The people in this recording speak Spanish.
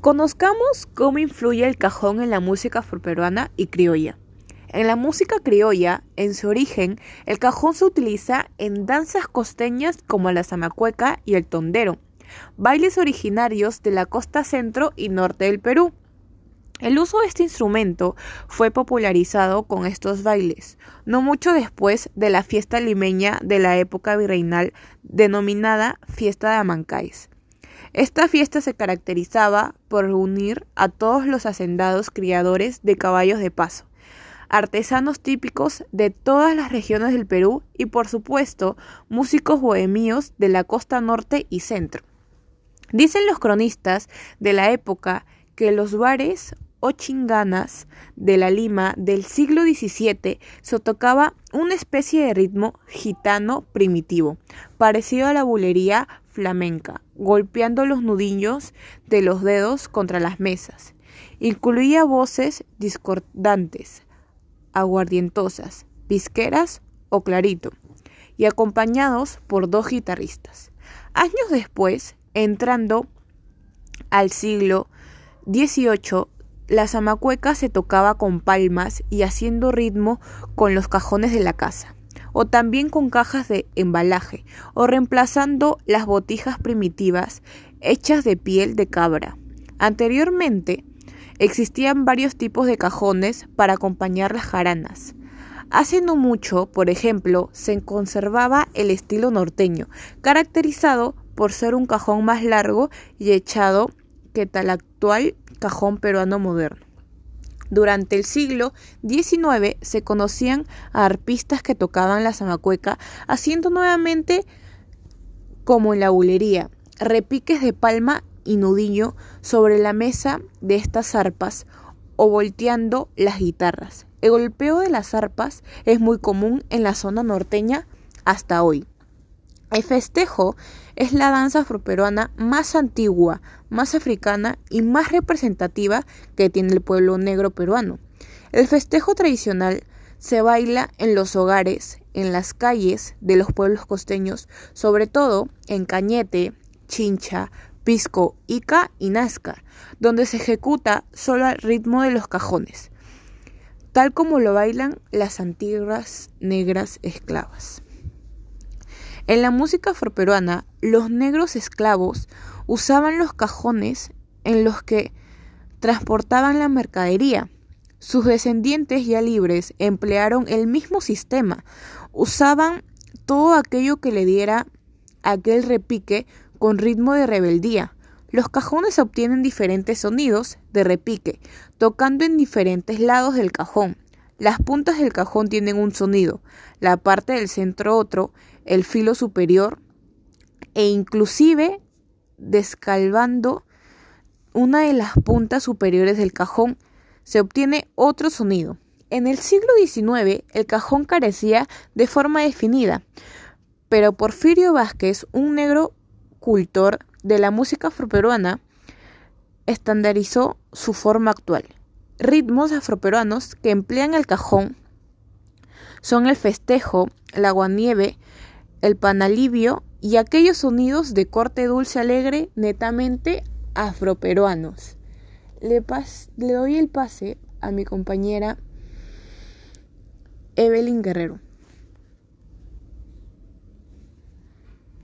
Conozcamos cómo influye el cajón en la música afroperuana y criolla. En la música criolla, en su origen, el cajón se utiliza en danzas costeñas como la zamacueca y el tondero, bailes originarios de la costa centro y norte del Perú. El uso de este instrumento fue popularizado con estos bailes, no mucho después de la fiesta limeña de la época virreinal denominada Fiesta de Amancáis. Esta fiesta se caracterizaba por reunir a todos los hacendados criadores de caballos de paso, artesanos típicos de todas las regiones del Perú y por supuesto músicos bohemios de la costa norte y centro. Dicen los cronistas de la época que los bares o chinganas de la Lima del siglo XVII se tocaba una especie de ritmo gitano primitivo, parecido a la bulería flamenca, golpeando los nudillos de los dedos contra las mesas. Incluía voces discordantes, aguardientosas, pisqueras o clarito, y acompañados por dos guitarristas. Años después, entrando al siglo XVIII, la zamacueca se tocaba con palmas y haciendo ritmo con los cajones de la casa o también con cajas de embalaje, o reemplazando las botijas primitivas hechas de piel de cabra. Anteriormente existían varios tipos de cajones para acompañar las jaranas. Hace no mucho, por ejemplo, se conservaba el estilo norteño, caracterizado por ser un cajón más largo y echado que tal actual cajón peruano moderno. Durante el siglo XIX se conocían a arpistas que tocaban la zamacueca, haciendo nuevamente, como en la bulería, repiques de palma y nudillo sobre la mesa de estas arpas o volteando las guitarras. El golpeo de las arpas es muy común en la zona norteña hasta hoy. El festejo es la danza afroperuana más antigua, más africana y más representativa que tiene el pueblo negro peruano. El festejo tradicional se baila en los hogares, en las calles de los pueblos costeños, sobre todo en Cañete, Chincha, Pisco, Ica y Nazca, donde se ejecuta solo al ritmo de los cajones, tal como lo bailan las antiguas negras esclavas. En la música afroperuana, los negros esclavos usaban los cajones en los que transportaban la mercadería. Sus descendientes ya libres emplearon el mismo sistema, usaban todo aquello que le diera aquel repique con ritmo de rebeldía. Los cajones obtienen diferentes sonidos de repique, tocando en diferentes lados del cajón. Las puntas del cajón tienen un sonido, la parte del centro otro, el filo superior e inclusive descalvando una de las puntas superiores del cajón se obtiene otro sonido. En el siglo XIX el cajón carecía de forma definida, pero Porfirio Vázquez, un negro cultor de la música afroperuana, estandarizó su forma actual. Ritmos afroperuanos que emplean el cajón son el festejo, la guanieve, el panalivio y aquellos sonidos de corte dulce alegre netamente afroperuanos. Le, le doy el pase a mi compañera Evelyn Guerrero.